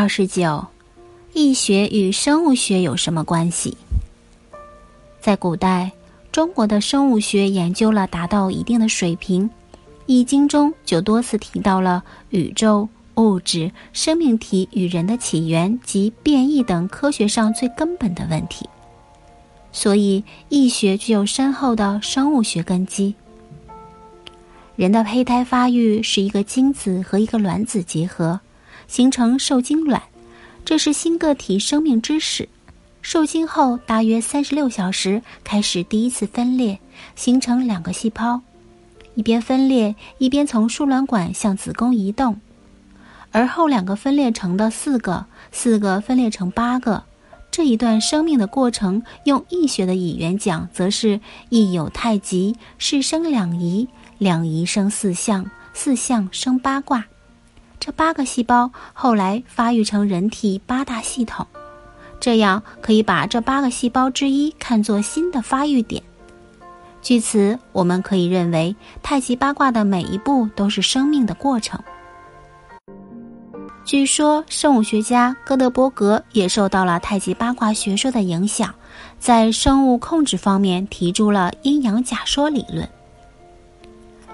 二十九，易学与生物学有什么关系？在古代，中国的生物学研究了达到一定的水平，《易经》中就多次提到了宇宙、物质、生命体与人的起源及变异等科学上最根本的问题，所以易学具有深厚的生物学根基。人的胚胎发育是一个精子和一个卵子结合，形成受精卵，这是新个体生命之始。受精后大约三十六小时开始第一次分裂，形成两个细胞，一边分裂一边从输卵管向子宫移动，而后两个分裂成的四个，四个分裂成八个。这一段生命的过程，用易学的语言讲，则是易有太极，是生两仪。两仪生四象，四象生八卦。这八个细胞后来发育成人体八大系统，这样可以把这八个细胞之一看作新的发育点。据此，我们可以认为太极八卦的每一步都是生命的过程。据说，生物学家哥德伯格也受到了太极八卦学说的影响，在生物控制方面提出了阴阳假说理论。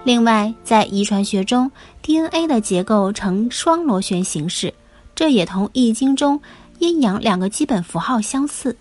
另外，在遗传学中，DNA 的结构呈双螺旋形式，这也同《易经》中阴阳两个基本符号相似。